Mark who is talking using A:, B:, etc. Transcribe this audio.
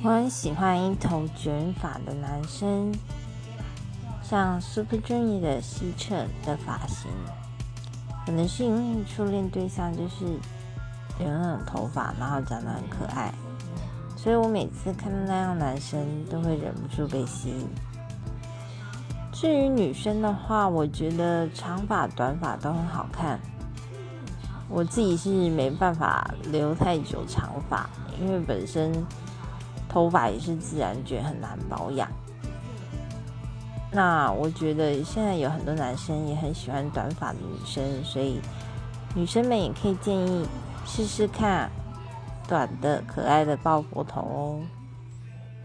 A: 我很喜欢一头卷发的男生，像 Super Junior 的西澈的发型。可能是因为初恋对象就是有那种头发，然后长得很可爱，所以我每次看到那样男生都会忍不住被吸引。至于女生的话，我觉得长发、短发都很好看。我自己是没办法留太久长发，因为本身头发也是自然卷，很难保养。那我觉得现在有很多男生也很喜欢短发的女生，所以女生们也可以建议试试看短的可爱的爆破头哦。